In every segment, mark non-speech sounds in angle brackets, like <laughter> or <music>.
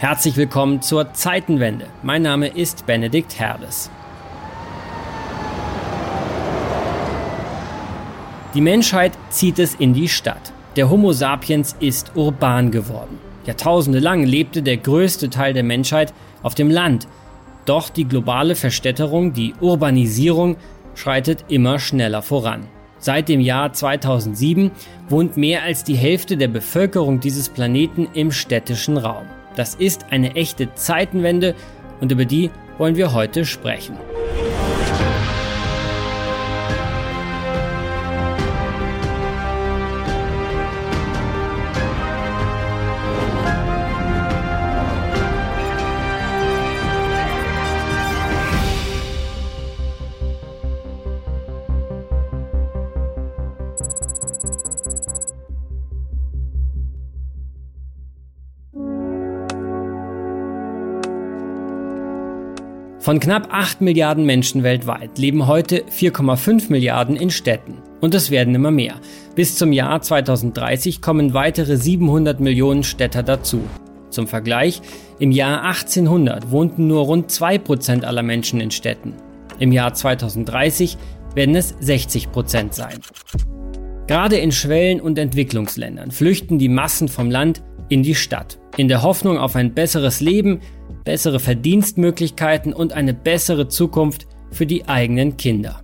Herzlich willkommen zur Zeitenwende. Mein Name ist Benedikt Herles. Die Menschheit zieht es in die Stadt. Der Homo sapiens ist urban geworden. Jahrtausende lang lebte der größte Teil der Menschheit auf dem Land. Doch die globale Verstädterung, die Urbanisierung, schreitet immer schneller voran. Seit dem Jahr 2007 wohnt mehr als die Hälfte der Bevölkerung dieses Planeten im städtischen Raum. Das ist eine echte Zeitenwende und über die wollen wir heute sprechen. Von knapp 8 Milliarden Menschen weltweit leben heute 4,5 Milliarden in Städten. Und es werden immer mehr. Bis zum Jahr 2030 kommen weitere 700 Millionen Städter dazu. Zum Vergleich, im Jahr 1800 wohnten nur rund 2% aller Menschen in Städten. Im Jahr 2030 werden es 60% sein. Gerade in Schwellen- und Entwicklungsländern flüchten die Massen vom Land in die Stadt, in der Hoffnung auf ein besseres Leben, bessere Verdienstmöglichkeiten und eine bessere Zukunft für die eigenen Kinder.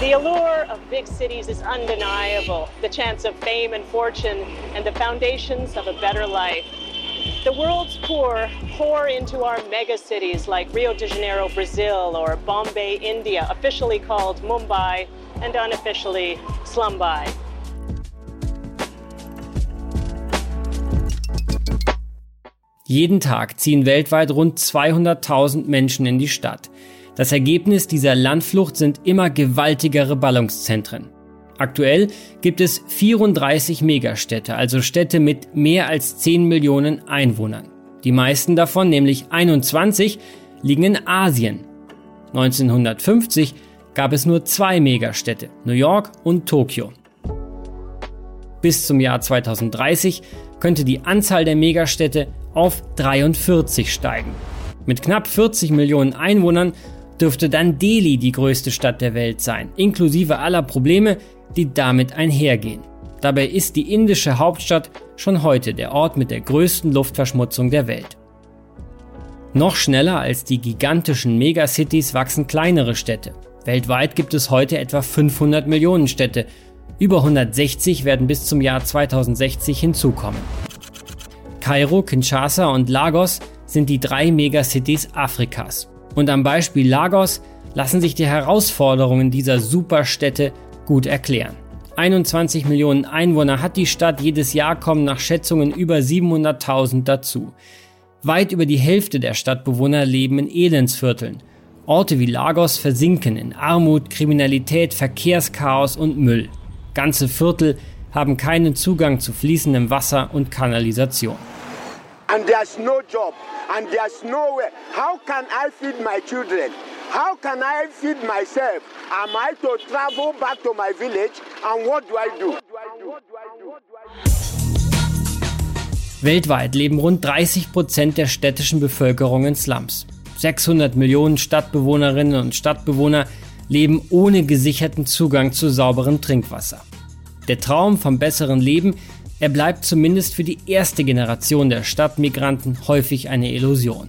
The allure of big cities is undeniable. The chance of fame and fortune and the foundations of a better life. The world's poor pour into our megacities like Rio de Janeiro, Brazil, or Bombay, India, officially called Mumbai and unofficially Slumbai. Jeden Tag ziehen weltweit rund 200.000 Menschen in die Stadt. Das Ergebnis dieser Landflucht sind immer gewaltigere Ballungszentren. Aktuell gibt es 34 Megastädte, also Städte mit mehr als 10 Millionen Einwohnern. Die meisten davon, nämlich 21, liegen in Asien. 1950 gab es nur zwei Megastädte, New York und Tokio. Bis zum Jahr 2030 könnte die Anzahl der Megastädte auf 43 steigen. Mit knapp 40 Millionen Einwohnern dürfte dann Delhi die größte Stadt der Welt sein, inklusive aller Probleme, die damit einhergehen. Dabei ist die indische Hauptstadt schon heute der Ort mit der größten Luftverschmutzung der Welt. Noch schneller als die gigantischen Megacities wachsen kleinere Städte. Weltweit gibt es heute etwa 500 Millionen Städte. Über 160 werden bis zum Jahr 2060 hinzukommen. Kairo, Kinshasa und Lagos sind die drei Megacities Afrikas. Und am Beispiel Lagos lassen sich die Herausforderungen dieser Superstädte gut erklären. 21 Millionen Einwohner hat die Stadt, jedes Jahr kommen nach Schätzungen über 700.000 dazu. Weit über die Hälfte der Stadtbewohner leben in Elendsvierteln. Orte wie Lagos versinken in Armut, Kriminalität, Verkehrschaos und Müll. Ganze Viertel haben keinen Zugang zu fließendem Wasser und Kanalisation and there's no job and there's nowhere. How can I feed my children? How can I feed myself? Am I to travel back to my village and what do I do? Weltweit leben rund 30 Prozent der städtischen Bevölkerung in Slums. 600 Millionen Stadtbewohnerinnen und Stadtbewohner leben ohne gesicherten Zugang zu sauberem Trinkwasser. Der Traum vom besseren Leben er bleibt zumindest für die erste Generation der Stadtmigranten häufig eine Illusion.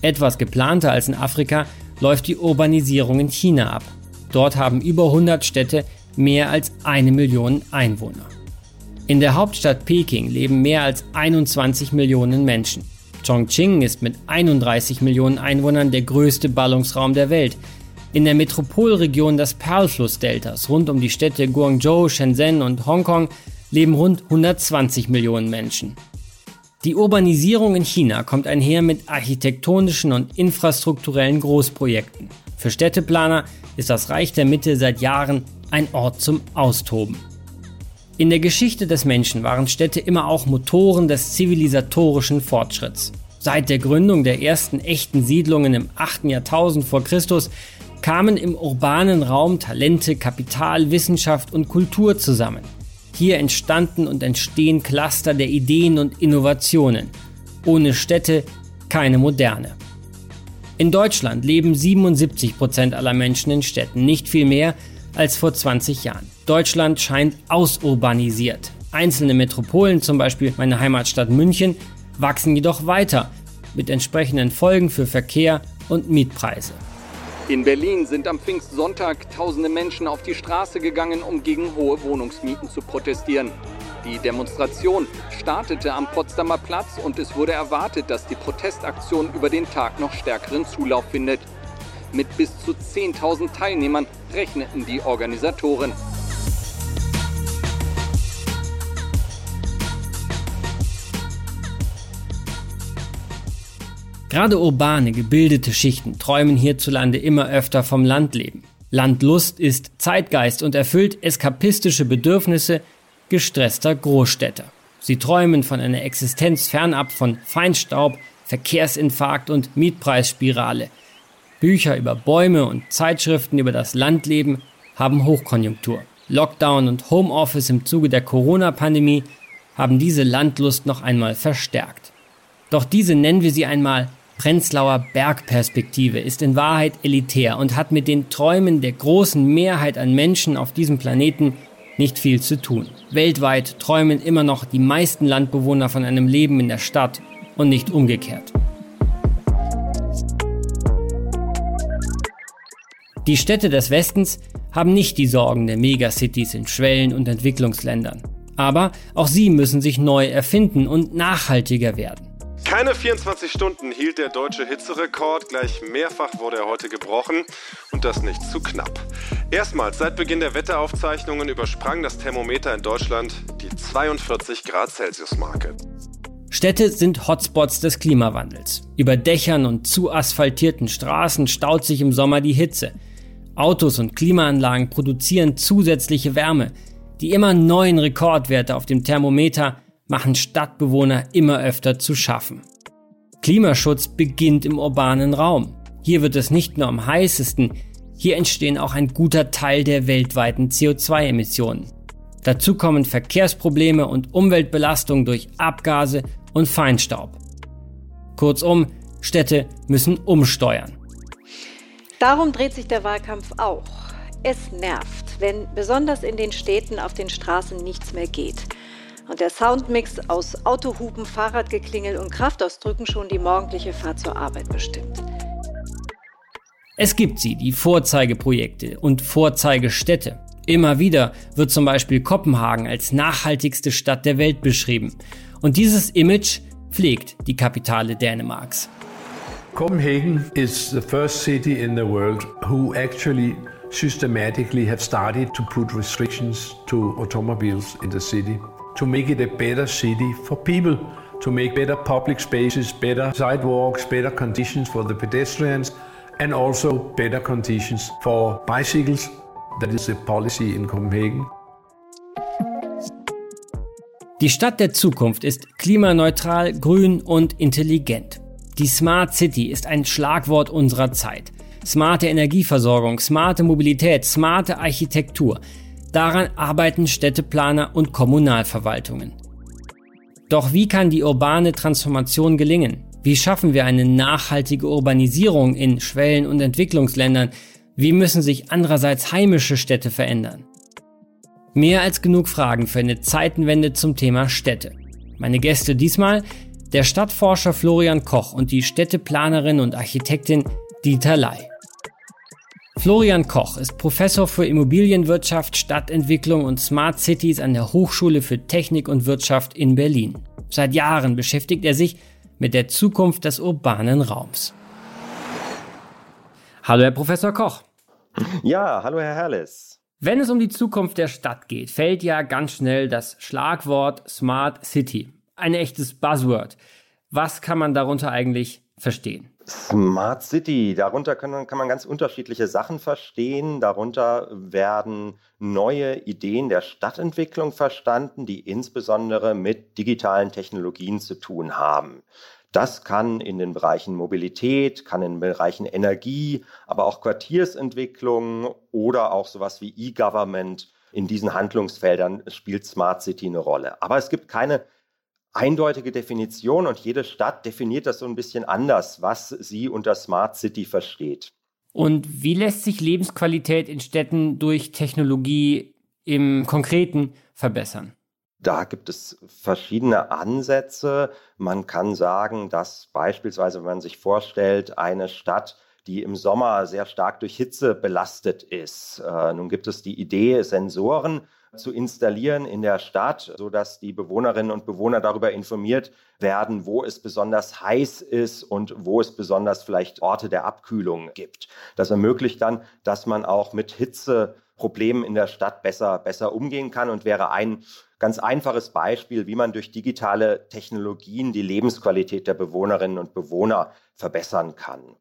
Etwas geplanter als in Afrika läuft die Urbanisierung in China ab. Dort haben über 100 Städte mehr als eine Million Einwohner. In der Hauptstadt Peking leben mehr als 21 Millionen Menschen. Chongqing ist mit 31 Millionen Einwohnern der größte Ballungsraum der Welt. In der Metropolregion des Perlflussdeltas rund um die Städte Guangzhou, Shenzhen und Hongkong leben rund 120 Millionen Menschen. Die Urbanisierung in China kommt einher mit architektonischen und infrastrukturellen Großprojekten. Für Städteplaner ist das Reich der Mitte seit Jahren ein Ort zum Austoben. In der Geschichte des Menschen waren Städte immer auch Motoren des zivilisatorischen Fortschritts. Seit der Gründung der ersten echten Siedlungen im 8. Jahrtausend vor Christus kamen im urbanen Raum Talente, Kapital, Wissenschaft und Kultur zusammen. Hier entstanden und entstehen Cluster der Ideen und Innovationen. Ohne Städte keine Moderne. In Deutschland leben 77 Prozent aller Menschen in Städten, nicht viel mehr als vor 20 Jahren. Deutschland scheint ausurbanisiert. Einzelne Metropolen, zum Beispiel meine Heimatstadt München, wachsen jedoch weiter mit entsprechenden Folgen für Verkehr und Mietpreise. In Berlin sind am Pfingstsonntag tausende Menschen auf die Straße gegangen, um gegen hohe Wohnungsmieten zu protestieren. Die Demonstration startete am Potsdamer Platz und es wurde erwartet, dass die Protestaktion über den Tag noch stärkeren Zulauf findet. Mit bis zu 10.000 Teilnehmern rechneten die Organisatoren. Gerade urbane, gebildete Schichten träumen hierzulande immer öfter vom Landleben. Landlust ist Zeitgeist und erfüllt eskapistische Bedürfnisse gestresster Großstädter. Sie träumen von einer Existenz fernab von Feinstaub, Verkehrsinfarkt und Mietpreisspirale. Bücher über Bäume und Zeitschriften über das Landleben haben Hochkonjunktur. Lockdown und Homeoffice im Zuge der Corona-Pandemie haben diese Landlust noch einmal verstärkt. Doch diese nennen wir sie einmal Prenzlauer Bergperspektive ist in Wahrheit elitär und hat mit den Träumen der großen Mehrheit an Menschen auf diesem Planeten nicht viel zu tun. Weltweit träumen immer noch die meisten Landbewohner von einem Leben in der Stadt und nicht umgekehrt. Die Städte des Westens haben nicht die Sorgen der Megacities in Schwellen- und Entwicklungsländern. Aber auch sie müssen sich neu erfinden und nachhaltiger werden. Keine 24 Stunden hielt der deutsche Hitzerekord, gleich mehrfach wurde er heute gebrochen und das nicht zu knapp. Erstmals seit Beginn der Wetteraufzeichnungen übersprang das Thermometer in Deutschland die 42 Grad Celsius Marke. Städte sind Hotspots des Klimawandels. Über Dächern und zu asphaltierten Straßen staut sich im Sommer die Hitze. Autos und Klimaanlagen produzieren zusätzliche Wärme. Die immer neuen Rekordwerte auf dem Thermometer machen Stadtbewohner immer öfter zu schaffen. Klimaschutz beginnt im urbanen Raum. Hier wird es nicht nur am heißesten, hier entstehen auch ein guter Teil der weltweiten CO2-Emissionen. Dazu kommen Verkehrsprobleme und Umweltbelastung durch Abgase und Feinstaub. Kurzum, Städte müssen umsteuern. Darum dreht sich der Wahlkampf auch. Es nervt, wenn besonders in den Städten auf den Straßen nichts mehr geht und der Soundmix aus Autohupen, Fahrradgeklingel und Kraftausdrücken schon die morgendliche Fahrt zur Arbeit bestimmt. Es gibt sie, die Vorzeigeprojekte und Vorzeigestädte. Immer wieder wird zum Beispiel Kopenhagen als nachhaltigste Stadt der Welt beschrieben. Und dieses Image pflegt die Kapitale Dänemarks. Copenhagen is the first city in the world who actually systematically have started to put restrictions to automobiles in the city to make it a better city for people, to make better public spaces, better sidewalks, better conditions for the pedestrians, and also better conditions for bicycles. That is the policy in Copenhagen. Die Stadt der Zukunft ist klimaneutral, grün und intelligent. Die Smart City ist ein Schlagwort unserer Zeit. Smarte Energieversorgung, smarte Mobilität, smarte Architektur. Daran arbeiten Städteplaner und Kommunalverwaltungen. Doch wie kann die urbane Transformation gelingen? Wie schaffen wir eine nachhaltige Urbanisierung in Schwellen- und Entwicklungsländern? Wie müssen sich andererseits heimische Städte verändern? Mehr als genug Fragen für eine Zeitenwende zum Thema Städte. Meine Gäste diesmal der Stadtforscher Florian Koch und die Städteplanerin und Architektin Dieter Ley. Florian Koch ist Professor für Immobilienwirtschaft, Stadtentwicklung und Smart Cities an der Hochschule für Technik und Wirtschaft in Berlin. Seit Jahren beschäftigt er sich mit der Zukunft des urbanen Raums. Hallo, Herr Professor Koch. Ja, hallo, Herr Herles. Wenn es um die Zukunft der Stadt geht, fällt ja ganz schnell das Schlagwort Smart City. Ein echtes Buzzword. Was kann man darunter eigentlich verstehen? Smart City, darunter kann, kann man ganz unterschiedliche Sachen verstehen. Darunter werden neue Ideen der Stadtentwicklung verstanden, die insbesondere mit digitalen Technologien zu tun haben. Das kann in den Bereichen Mobilität, kann in den Bereichen Energie, aber auch Quartiersentwicklung oder auch sowas wie E-Government in diesen Handlungsfeldern spielt Smart City eine Rolle. Aber es gibt keine eindeutige Definition und jede Stadt definiert das so ein bisschen anders, was sie unter Smart City versteht. Und wie lässt sich Lebensqualität in Städten durch Technologie im Konkreten verbessern? Da gibt es verschiedene Ansätze. Man kann sagen, dass beispielsweise, wenn man sich vorstellt, eine Stadt, die im Sommer sehr stark durch Hitze belastet ist. Äh, nun gibt es die Idee, Sensoren zu installieren in der Stadt, sodass die Bewohnerinnen und Bewohner darüber informiert werden, wo es besonders heiß ist und wo es besonders vielleicht Orte der Abkühlung gibt. Das ermöglicht dann, dass man auch mit Hitzeproblemen in der Stadt besser, besser umgehen kann und wäre ein ganz einfaches Beispiel, wie man durch digitale Technologien die Lebensqualität der Bewohnerinnen und Bewohner verbessern kann.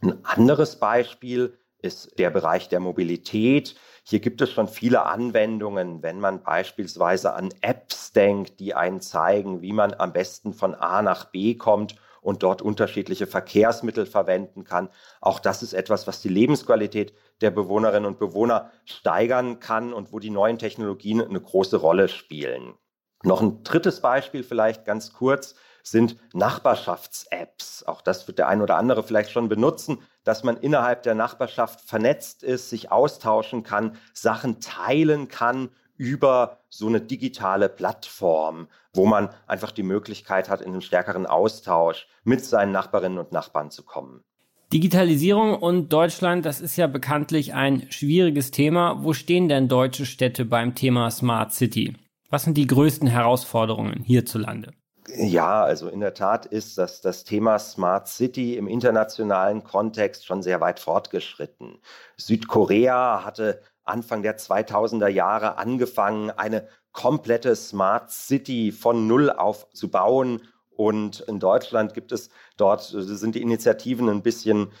Ein anderes Beispiel ist der Bereich der Mobilität. Hier gibt es schon viele Anwendungen, wenn man beispielsweise an Apps denkt, die einen zeigen, wie man am besten von A nach B kommt und dort unterschiedliche Verkehrsmittel verwenden kann. Auch das ist etwas, was die Lebensqualität der Bewohnerinnen und Bewohner steigern kann und wo die neuen Technologien eine große Rolle spielen. Noch ein drittes Beispiel vielleicht ganz kurz sind Nachbarschafts-Apps. Auch das wird der ein oder andere vielleicht schon benutzen, dass man innerhalb der Nachbarschaft vernetzt ist, sich austauschen kann, Sachen teilen kann über so eine digitale Plattform, wo man einfach die Möglichkeit hat, in einen stärkeren Austausch mit seinen Nachbarinnen und Nachbarn zu kommen. Digitalisierung und Deutschland, das ist ja bekanntlich ein schwieriges Thema. Wo stehen denn deutsche Städte beim Thema Smart City? Was sind die größten Herausforderungen hierzulande? Ja, also in der Tat ist das, das Thema Smart City im internationalen Kontext schon sehr weit fortgeschritten. Südkorea hatte Anfang der 2000er Jahre angefangen, eine komplette Smart City von Null auf zu bauen. Und in Deutschland gibt es dort, sind die Initiativen ein bisschen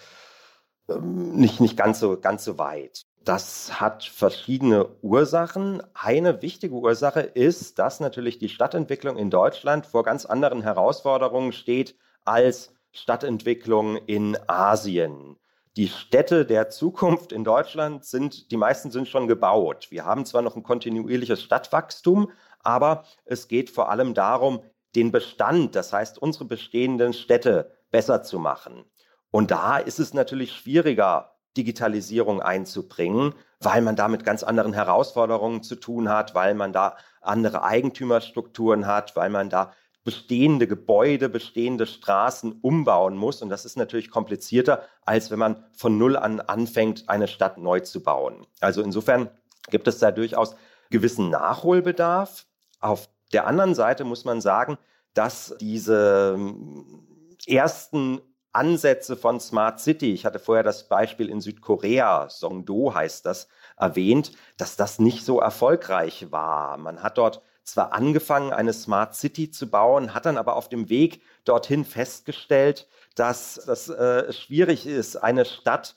ähm, nicht, nicht ganz, so, ganz so weit. Das hat verschiedene Ursachen. Eine wichtige Ursache ist, dass natürlich die Stadtentwicklung in Deutschland vor ganz anderen Herausforderungen steht als Stadtentwicklung in Asien. Die Städte der Zukunft in Deutschland sind, die meisten sind schon gebaut. Wir haben zwar noch ein kontinuierliches Stadtwachstum, aber es geht vor allem darum, den Bestand, das heißt unsere bestehenden Städte besser zu machen. Und da ist es natürlich schwieriger, Digitalisierung einzubringen, weil man da mit ganz anderen Herausforderungen zu tun hat, weil man da andere Eigentümerstrukturen hat, weil man da bestehende Gebäude, bestehende Straßen umbauen muss. Und das ist natürlich komplizierter, als wenn man von Null an anfängt, eine Stadt neu zu bauen. Also insofern gibt es da durchaus gewissen Nachholbedarf. Auf der anderen Seite muss man sagen, dass diese ersten Ansätze von Smart City, ich hatte vorher das Beispiel in Südkorea, Songdo heißt das, erwähnt, dass das nicht so erfolgreich war. Man hat dort zwar angefangen, eine Smart City zu bauen, hat dann aber auf dem Weg dorthin festgestellt, dass das äh, schwierig ist, eine Stadt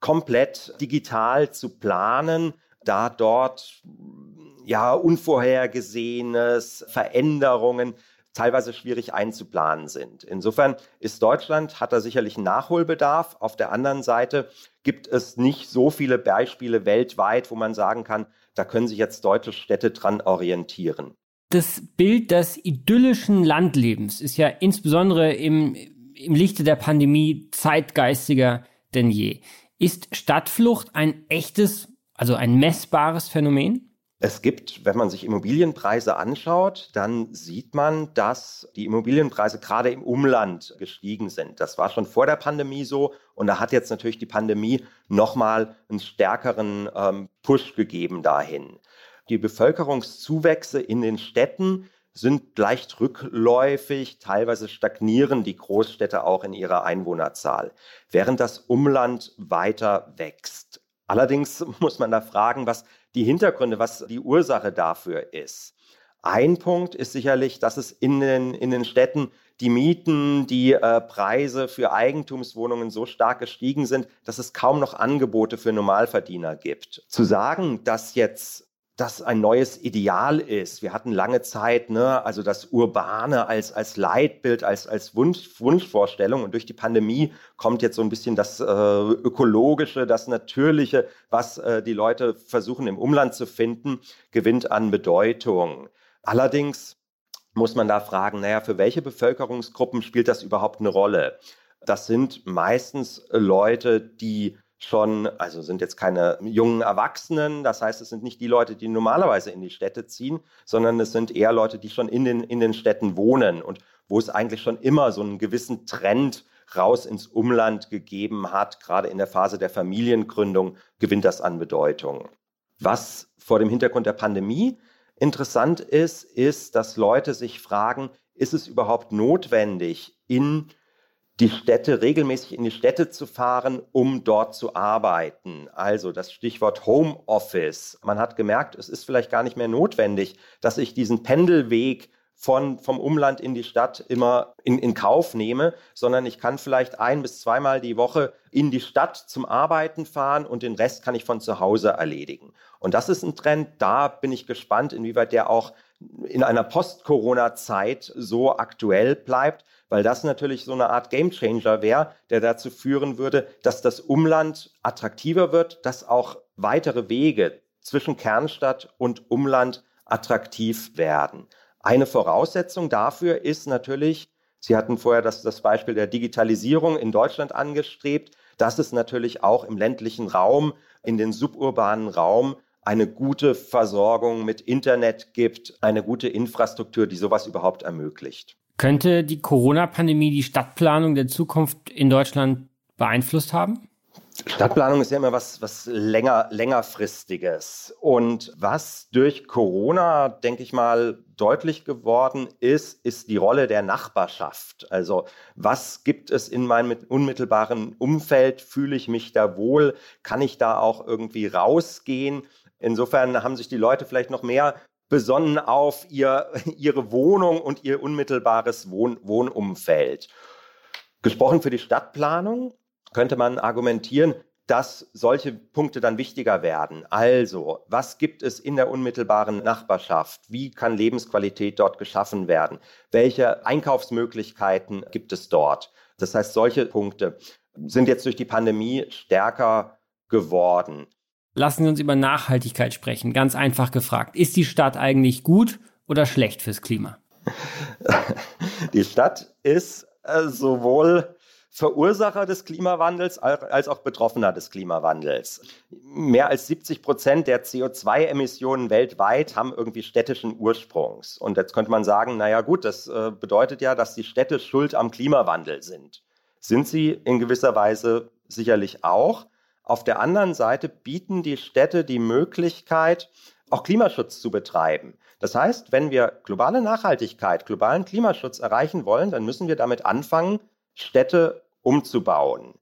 komplett digital zu planen, da dort ja unvorhergesehenes Veränderungen teilweise schwierig einzuplanen sind. Insofern ist Deutschland, hat da sicherlich Nachholbedarf. Auf der anderen Seite gibt es nicht so viele Beispiele weltweit, wo man sagen kann, da können sich jetzt deutsche Städte dran orientieren. Das Bild des idyllischen Landlebens ist ja insbesondere im, im Lichte der Pandemie zeitgeistiger denn je. Ist Stadtflucht ein echtes, also ein messbares Phänomen? Es gibt, wenn man sich Immobilienpreise anschaut, dann sieht man, dass die Immobilienpreise gerade im Umland gestiegen sind. Das war schon vor der Pandemie so und da hat jetzt natürlich die Pandemie nochmal einen stärkeren ähm, Push gegeben dahin. Die Bevölkerungszuwächse in den Städten sind leicht rückläufig, teilweise stagnieren die Großstädte auch in ihrer Einwohnerzahl, während das Umland weiter wächst. Allerdings muss man da fragen, was die Hintergründe, was die Ursache dafür ist. Ein Punkt ist sicherlich, dass es in den, in den Städten die Mieten, die äh, Preise für Eigentumswohnungen so stark gestiegen sind, dass es kaum noch Angebote für Normalverdiener gibt. Zu sagen, dass jetzt das ein neues Ideal ist. Wir hatten lange Zeit, ne, also das Urbane als, als Leitbild, als, als Wunsch, Wunschvorstellung. Und durch die Pandemie kommt jetzt so ein bisschen das äh, Ökologische, das Natürliche, was äh, die Leute versuchen im Umland zu finden, gewinnt an Bedeutung. Allerdings muss man da fragen, naja, für welche Bevölkerungsgruppen spielt das überhaupt eine Rolle? Das sind meistens Leute, die schon, also sind jetzt keine jungen Erwachsenen, das heißt, es sind nicht die Leute, die normalerweise in die Städte ziehen, sondern es sind eher Leute, die schon in den, in den Städten wohnen und wo es eigentlich schon immer so einen gewissen Trend raus ins Umland gegeben hat, gerade in der Phase der Familiengründung gewinnt das an Bedeutung. Was vor dem Hintergrund der Pandemie interessant ist, ist, dass Leute sich fragen, ist es überhaupt notwendig, in die Städte, regelmäßig in die Städte zu fahren, um dort zu arbeiten. Also das Stichwort Homeoffice. Man hat gemerkt, es ist vielleicht gar nicht mehr notwendig, dass ich diesen Pendelweg von, vom Umland in die Stadt immer in, in Kauf nehme, sondern ich kann vielleicht ein bis zweimal die Woche in die Stadt zum Arbeiten fahren und den Rest kann ich von zu Hause erledigen. Und das ist ein Trend, da bin ich gespannt, inwieweit der auch in einer Post-Corona-Zeit so aktuell bleibt, weil das natürlich so eine Art Gamechanger wäre, der dazu führen würde, dass das Umland attraktiver wird, dass auch weitere Wege zwischen Kernstadt und Umland attraktiv werden. Eine Voraussetzung dafür ist natürlich, Sie hatten vorher das, das Beispiel der Digitalisierung in Deutschland angestrebt, dass es natürlich auch im ländlichen Raum, in den suburbanen Raum eine gute Versorgung mit Internet gibt, eine gute Infrastruktur, die sowas überhaupt ermöglicht. Könnte die Corona-Pandemie die Stadtplanung der Zukunft in Deutschland beeinflusst haben? Stadtplanung ist ja immer was, was länger, längerfristiges. Und was durch Corona, denke ich mal, deutlich geworden ist, ist die Rolle der Nachbarschaft. Also was gibt es in meinem unmittelbaren Umfeld? Fühle ich mich da wohl? Kann ich da auch irgendwie rausgehen? Insofern haben sich die Leute vielleicht noch mehr besonnen auf ihr, <laughs> ihre Wohnung und ihr unmittelbares Wohn Wohnumfeld. Gesprochen für die Stadtplanung könnte man argumentieren, dass solche Punkte dann wichtiger werden. Also, was gibt es in der unmittelbaren Nachbarschaft? Wie kann Lebensqualität dort geschaffen werden? Welche Einkaufsmöglichkeiten gibt es dort? Das heißt, solche Punkte sind jetzt durch die Pandemie stärker geworden. Lassen Sie uns über Nachhaltigkeit sprechen. Ganz einfach gefragt. Ist die Stadt eigentlich gut oder schlecht fürs Klima? <laughs> Die Stadt ist äh, sowohl Verursacher des Klimawandels als auch Betroffener des Klimawandels. Mehr als 70 Prozent der CO2-Emissionen weltweit haben irgendwie städtischen Ursprungs. Und jetzt könnte man sagen, naja gut, das äh, bedeutet ja, dass die Städte schuld am Klimawandel sind. Sind sie in gewisser Weise sicherlich auch. Auf der anderen Seite bieten die Städte die Möglichkeit, auch Klimaschutz zu betreiben. Das heißt, wenn wir globale Nachhaltigkeit, globalen Klimaschutz erreichen wollen, dann müssen wir damit anfangen, Städte umzubauen.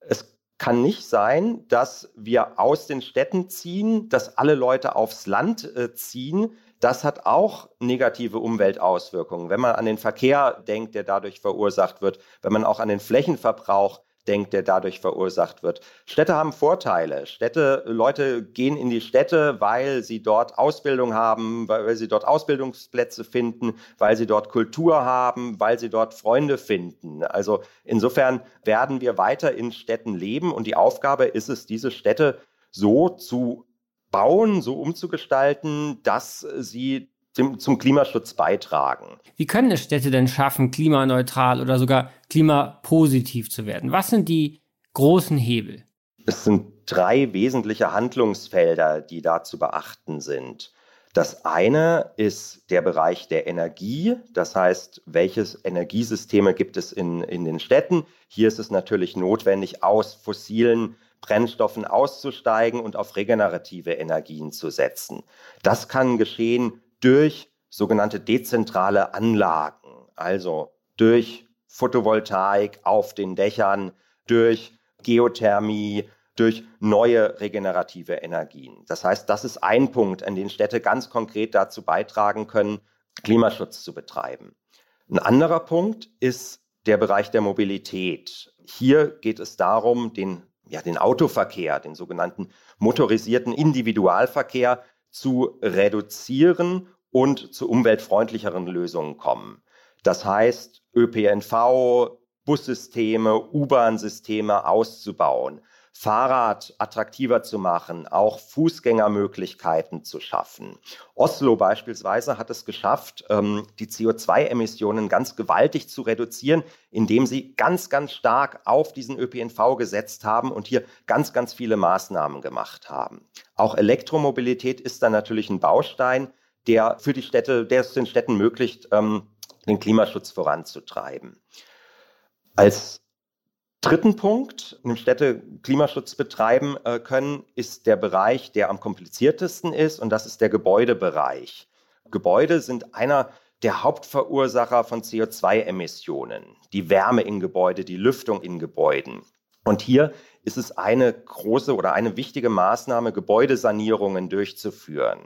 Es kann nicht sein, dass wir aus den Städten ziehen, dass alle Leute aufs Land äh, ziehen. Das hat auch negative Umweltauswirkungen. Wenn man an den Verkehr denkt, der dadurch verursacht wird, wenn man auch an den Flächenverbrauch denkt, der dadurch verursacht wird. Städte haben Vorteile. Städte, Leute gehen in die Städte, weil sie dort Ausbildung haben, weil sie dort Ausbildungsplätze finden, weil sie dort Kultur haben, weil sie dort Freunde finden. Also insofern werden wir weiter in Städten leben und die Aufgabe ist es, diese Städte so zu bauen, so umzugestalten, dass sie dem, zum Klimaschutz beitragen. Wie können es Städte denn schaffen, klimaneutral oder sogar klimapositiv zu werden? Was sind die großen Hebel? Es sind drei wesentliche Handlungsfelder, die da zu beachten sind. Das eine ist der Bereich der Energie, das heißt, welche Energiesysteme gibt es in, in den Städten? Hier ist es natürlich notwendig, aus fossilen Brennstoffen auszusteigen und auf regenerative Energien zu setzen. Das kann geschehen durch sogenannte dezentrale Anlagen, also durch Photovoltaik auf den Dächern, durch Geothermie, durch neue regenerative Energien. Das heißt, das ist ein Punkt, an den Städte ganz konkret dazu beitragen können, Klimaschutz zu betreiben. Ein anderer Punkt ist der Bereich der Mobilität. Hier geht es darum, den, ja, den Autoverkehr, den sogenannten motorisierten Individualverkehr zu reduzieren und zu umweltfreundlicheren Lösungen kommen. Das heißt, ÖPNV, Bussysteme, U-Bahn-Systeme auszubauen, Fahrrad attraktiver zu machen, auch Fußgängermöglichkeiten zu schaffen. Oslo beispielsweise hat es geschafft, ähm, die CO2-Emissionen ganz gewaltig zu reduzieren, indem sie ganz, ganz stark auf diesen ÖPNV gesetzt haben und hier ganz, ganz viele Maßnahmen gemacht haben. Auch Elektromobilität ist dann natürlich ein Baustein, der für die Städte, der es den Städten ermöglicht, ähm, den Klimaschutz voranzutreiben. Als dritten Punkt, in dem Städte Klimaschutz betreiben äh, können, ist der Bereich, der am kompliziertesten ist, und das ist der Gebäudebereich. Gebäude sind einer der Hauptverursacher von CO2-Emissionen. Die Wärme in Gebäude, die Lüftung in Gebäuden. Und hier ist es eine große oder eine wichtige Maßnahme, Gebäudesanierungen durchzuführen.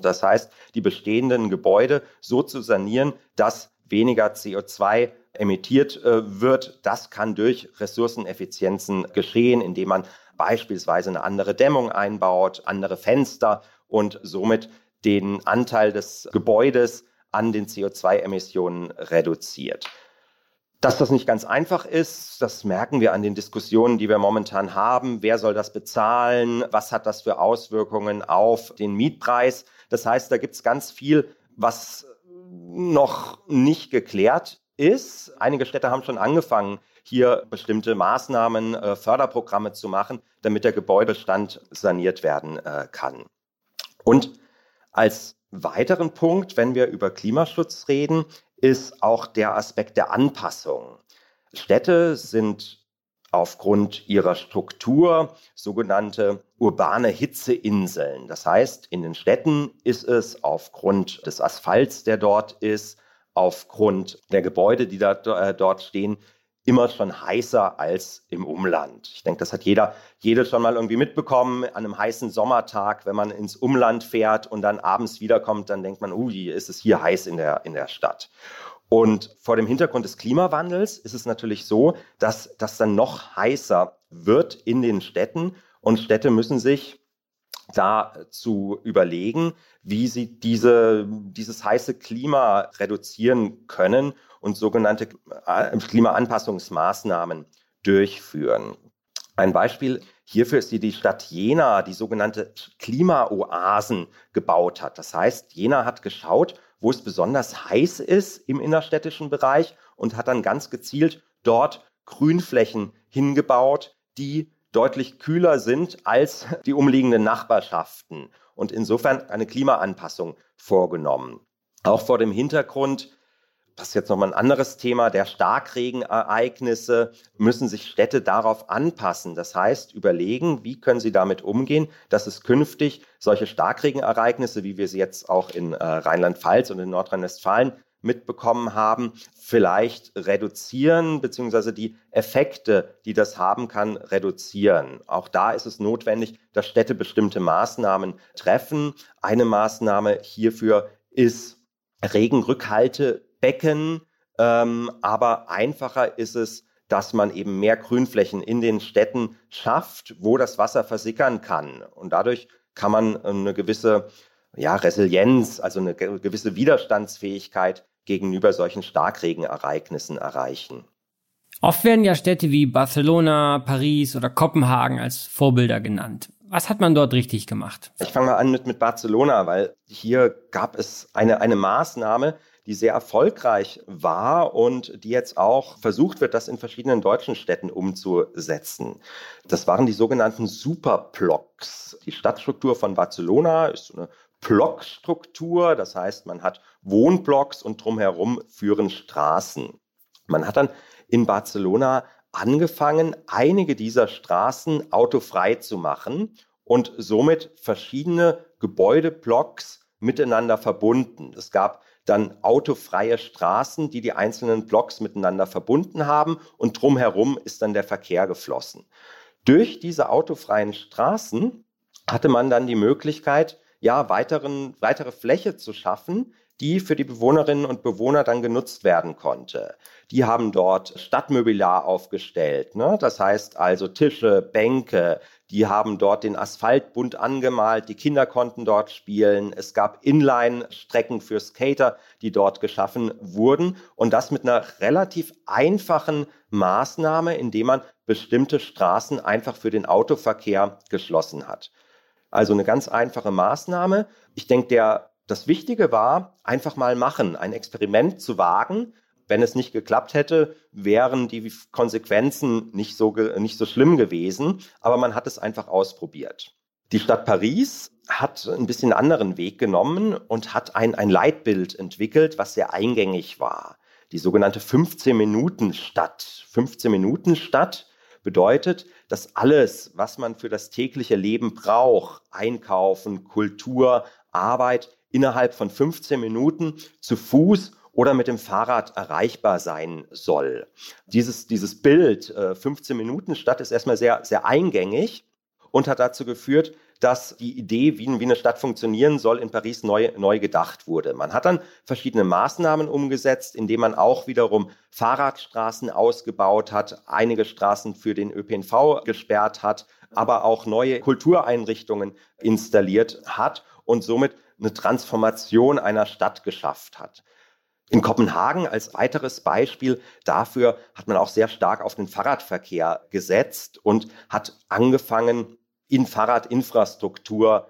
Das heißt, die bestehenden Gebäude so zu sanieren, dass weniger CO2 emittiert äh, wird. Das kann durch Ressourceneffizienzen geschehen, indem man beispielsweise eine andere Dämmung einbaut, andere Fenster und somit den Anteil des Gebäudes an den CO2-Emissionen reduziert. Dass das nicht ganz einfach ist, das merken wir an den Diskussionen, die wir momentan haben. Wer soll das bezahlen? Was hat das für Auswirkungen auf den Mietpreis? Das heißt, da gibt es ganz viel, was noch nicht geklärt ist. Einige Städte haben schon angefangen, hier bestimmte Maßnahmen, äh, Förderprogramme zu machen, damit der Gebäudestand saniert werden äh, kann. Und als weiteren Punkt, wenn wir über Klimaschutz reden, ist auch der Aspekt der Anpassung. Städte sind aufgrund ihrer Struktur sogenannte urbane Hitzeinseln. Das heißt, in den Städten ist es aufgrund des Asphalts, der dort ist, aufgrund der Gebäude, die da, äh, dort stehen, immer schon heißer als im Umland. Ich denke, das hat jeder, jede schon mal irgendwie mitbekommen. An einem heißen Sommertag, wenn man ins Umland fährt und dann abends wiederkommt, dann denkt man, ui, ist es hier heiß in der, in der Stadt. Und vor dem Hintergrund des Klimawandels ist es natürlich so, dass das dann noch heißer wird in den Städten und Städte müssen sich dazu überlegen, wie sie diese, dieses heiße Klima reduzieren können und sogenannte äh, Klimaanpassungsmaßnahmen durchführen. Ein Beispiel hierfür ist die, die Stadt Jena, die sogenannte Klimaoasen gebaut hat. Das heißt, Jena hat geschaut, wo es besonders heiß ist im innerstädtischen Bereich und hat dann ganz gezielt dort Grünflächen hingebaut, die deutlich kühler sind als die umliegenden Nachbarschaften und insofern eine Klimaanpassung vorgenommen. Auch vor dem Hintergrund, das ist jetzt nochmal ein anderes Thema, der Starkregenereignisse müssen sich Städte darauf anpassen. Das heißt, überlegen, wie können sie damit umgehen, dass es künftig solche Starkregenereignisse, wie wir sie jetzt auch in äh, Rheinland-Pfalz und in Nordrhein-Westfalen mitbekommen haben, vielleicht reduzieren, beziehungsweise die Effekte, die das haben kann, reduzieren. Auch da ist es notwendig, dass Städte bestimmte Maßnahmen treffen. Eine Maßnahme hierfür ist Regenrückhaltebecken, ähm, aber einfacher ist es, dass man eben mehr Grünflächen in den Städten schafft, wo das Wasser versickern kann. Und dadurch kann man eine gewisse ja, Resilienz, also eine gewisse Widerstandsfähigkeit gegenüber solchen Starkregenereignissen erreichen. Oft werden ja Städte wie Barcelona, Paris oder Kopenhagen als Vorbilder genannt. Was hat man dort richtig gemacht? Ich fange mal an mit, mit Barcelona, weil hier gab es eine, eine Maßnahme, die sehr erfolgreich war und die jetzt auch versucht wird, das in verschiedenen deutschen Städten umzusetzen. Das waren die sogenannten Superblocks. Die Stadtstruktur von Barcelona ist so eine Blockstruktur, das heißt, man hat Wohnblocks und drumherum führen Straßen. Man hat dann in Barcelona angefangen, einige dieser Straßen autofrei zu machen und somit verschiedene Gebäudeblocks miteinander verbunden. Es gab dann autofreie Straßen, die die einzelnen Blocks miteinander verbunden haben und drumherum ist dann der Verkehr geflossen. Durch diese autofreien Straßen hatte man dann die Möglichkeit, ja, weiteren, weitere Fläche zu schaffen, die für die Bewohnerinnen und Bewohner dann genutzt werden konnte. Die haben dort Stadtmöbiliar aufgestellt, ne? das heißt also Tische, Bänke, Die haben dort den Asphalt bunt angemalt, die Kinder konnten dort spielen. Es gab Inline-Strecken für Skater, die dort geschaffen wurden. Und das mit einer relativ einfachen Maßnahme, indem man bestimmte Straßen einfach für den Autoverkehr geschlossen hat. Also eine ganz einfache Maßnahme. Ich denke, der, das Wichtige war, einfach mal machen, ein Experiment zu wagen. Wenn es nicht geklappt hätte, wären die Konsequenzen nicht so, nicht so schlimm gewesen. Aber man hat es einfach ausprobiert. Die Stadt Paris hat ein bisschen anderen Weg genommen und hat ein, ein Leitbild entwickelt, was sehr eingängig war. Die sogenannte 15-Minuten-Stadt. 15-Minuten-Stadt bedeutet, dass alles, was man für das tägliche Leben braucht, Einkaufen, Kultur, Arbeit, innerhalb von 15 Minuten zu Fuß oder mit dem Fahrrad erreichbar sein soll. Dieses, dieses Bild, äh, 15 Minuten Stadt, ist erstmal sehr, sehr eingängig und hat dazu geführt, dass die Idee, wie, wie eine Stadt funktionieren soll, in Paris neu, neu gedacht wurde. Man hat dann verschiedene Maßnahmen umgesetzt, indem man auch wiederum Fahrradstraßen ausgebaut hat, einige Straßen für den ÖPNV gesperrt hat, aber auch neue Kultureinrichtungen installiert hat und somit eine Transformation einer Stadt geschafft hat. In Kopenhagen als weiteres Beispiel dafür hat man auch sehr stark auf den Fahrradverkehr gesetzt und hat angefangen, in Fahrradinfrastruktur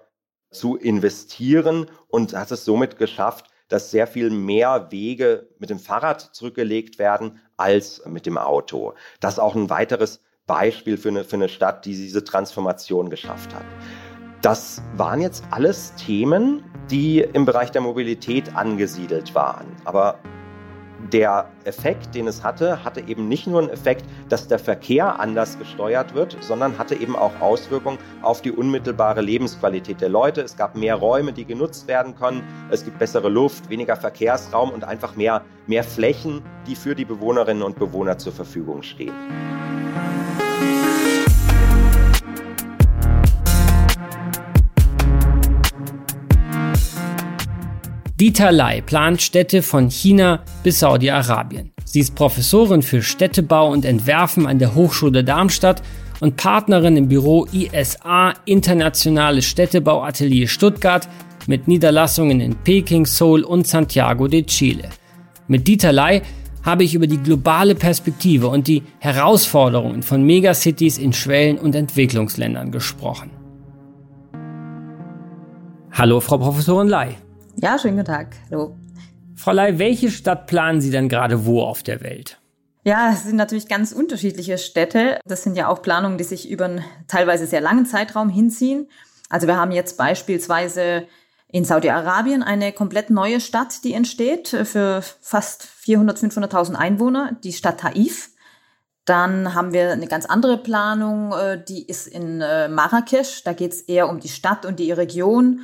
zu investieren und hat es somit geschafft, dass sehr viel mehr Wege mit dem Fahrrad zurückgelegt werden als mit dem Auto. Das ist auch ein weiteres Beispiel für eine, für eine Stadt, die diese Transformation geschafft hat. Das waren jetzt alles Themen, die im Bereich der Mobilität angesiedelt waren. Aber der Effekt, den es hatte, hatte eben nicht nur einen Effekt, dass der Verkehr anders gesteuert wird, sondern hatte eben auch Auswirkungen auf die unmittelbare Lebensqualität der Leute. Es gab mehr Räume, die genutzt werden können. Es gibt bessere Luft, weniger Verkehrsraum und einfach mehr, mehr Flächen, die für die Bewohnerinnen und Bewohner zur Verfügung stehen. Dieter Lai plant Städte von China bis Saudi-Arabien. Sie ist Professorin für Städtebau und Entwerfen an der Hochschule Darmstadt und Partnerin im Büro ISA Internationales Städtebauatelier Stuttgart mit Niederlassungen in Peking, Seoul und Santiago de Chile. Mit Dieter Lai habe ich über die globale Perspektive und die Herausforderungen von Megacities in Schwellen- und Entwicklungsländern gesprochen. Hallo, Frau Professorin Lai. Ja, schönen guten Tag. Hallo. Frau Ley, welche Stadt planen Sie denn gerade wo auf der Welt? Ja, es sind natürlich ganz unterschiedliche Städte. Das sind ja auch Planungen, die sich über einen teilweise sehr langen Zeitraum hinziehen. Also wir haben jetzt beispielsweise in Saudi-Arabien eine komplett neue Stadt, die entsteht für fast 400, 500.000 Einwohner, die Stadt Taif. Dann haben wir eine ganz andere Planung, äh, die ist in äh, Marrakesch. Da geht es eher um die Stadt und die Region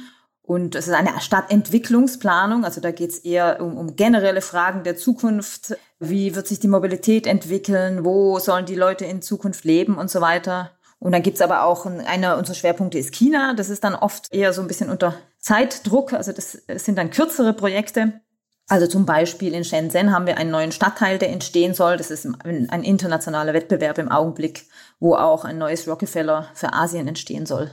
und es ist eine Stadtentwicklungsplanung, also da geht es eher um, um generelle Fragen der Zukunft. Wie wird sich die Mobilität entwickeln? Wo sollen die Leute in Zukunft leben und so weiter? Und dann gibt's aber auch, einer unserer Schwerpunkte ist China. Das ist dann oft eher so ein bisschen unter Zeitdruck. Also das sind dann kürzere Projekte. Also zum Beispiel in Shenzhen haben wir einen neuen Stadtteil, der entstehen soll. Das ist ein internationaler Wettbewerb im Augenblick, wo auch ein neues Rockefeller für Asien entstehen soll.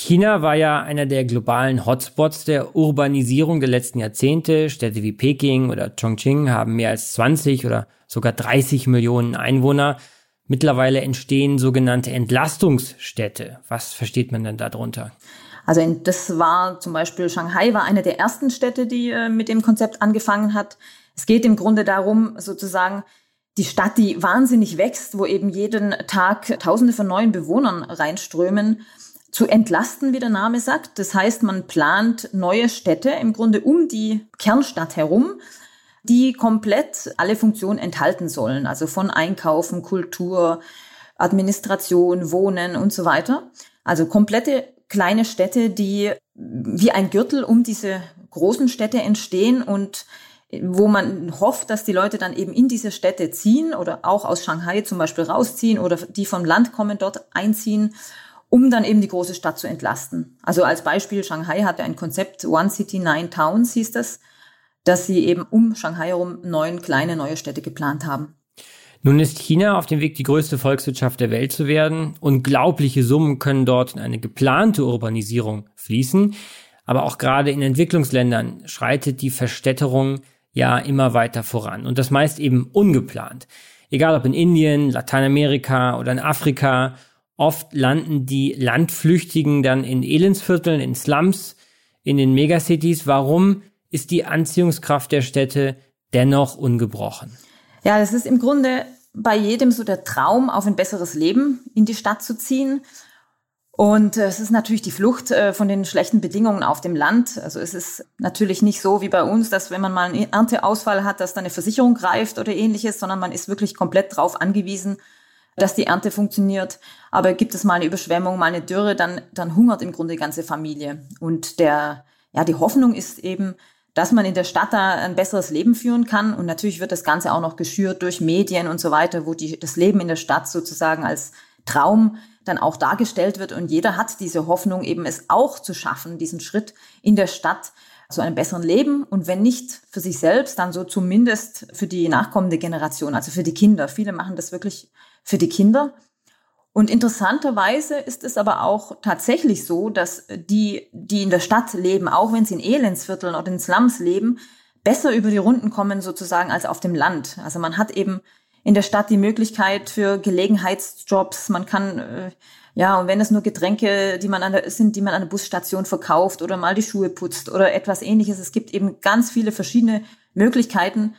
China war ja einer der globalen Hotspots der Urbanisierung der letzten Jahrzehnte. Städte wie Peking oder Chongqing haben mehr als 20 oder sogar 30 Millionen Einwohner. Mittlerweile entstehen sogenannte Entlastungsstädte. Was versteht man denn darunter? Also das war zum Beispiel Shanghai war eine der ersten Städte, die äh, mit dem Konzept angefangen hat. Es geht im Grunde darum, sozusagen die Stadt, die wahnsinnig wächst, wo eben jeden Tag Tausende von neuen Bewohnern reinströmen zu entlasten, wie der Name sagt. Das heißt, man plant neue Städte im Grunde um die Kernstadt herum, die komplett alle Funktionen enthalten sollen. Also von Einkaufen, Kultur, Administration, Wohnen und so weiter. Also komplette kleine Städte, die wie ein Gürtel um diese großen Städte entstehen und wo man hofft, dass die Leute dann eben in diese Städte ziehen oder auch aus Shanghai zum Beispiel rausziehen oder die vom Land kommen, dort einziehen um dann eben die große Stadt zu entlasten. Also als Beispiel, Shanghai hatte ein Konzept, One City, Nine Towns hieß das, dass sie eben um Shanghai herum neun kleine neue Städte geplant haben. Nun ist China auf dem Weg, die größte Volkswirtschaft der Welt zu werden. Unglaubliche Summen können dort in eine geplante Urbanisierung fließen. Aber auch gerade in Entwicklungsländern schreitet die Verstädterung ja immer weiter voran. Und das meist eben ungeplant. Egal ob in Indien, Lateinamerika oder in Afrika. Oft landen die Landflüchtigen dann in Elendsvierteln, in Slums, in den Megacities. Warum ist die Anziehungskraft der Städte dennoch ungebrochen? Ja, das ist im Grunde bei jedem so der Traum, auf ein besseres Leben in die Stadt zu ziehen. Und äh, es ist natürlich die Flucht äh, von den schlechten Bedingungen auf dem Land. Also es ist natürlich nicht so wie bei uns, dass wenn man mal einen Ernteausfall hat, dass dann eine Versicherung greift oder ähnliches, sondern man ist wirklich komplett darauf angewiesen, dass die Ernte funktioniert. Aber gibt es mal eine Überschwemmung, mal eine Dürre, dann, dann hungert im Grunde die ganze Familie. Und der, ja, die Hoffnung ist eben, dass man in der Stadt da ein besseres Leben führen kann. Und natürlich wird das Ganze auch noch geschürt durch Medien und so weiter, wo die, das Leben in der Stadt sozusagen als Traum dann auch dargestellt wird. Und jeder hat diese Hoffnung, eben es auch zu schaffen, diesen Schritt in der Stadt zu einem besseren Leben. Und wenn nicht für sich selbst, dann so zumindest für die nachkommende Generation, also für die Kinder. Viele machen das wirklich für die Kinder. Und interessanterweise ist es aber auch tatsächlich so, dass die, die in der Stadt leben, auch wenn sie in Elendsvierteln oder in Slums leben, besser über die Runden kommen sozusagen als auf dem Land. Also man hat eben in der Stadt die Möglichkeit für Gelegenheitsjobs. Man kann, äh, ja, und wenn es nur Getränke, die man an der, sind, die man an der Busstation verkauft oder mal die Schuhe putzt oder etwas ähnliches. Es gibt eben ganz viele verschiedene Möglichkeiten,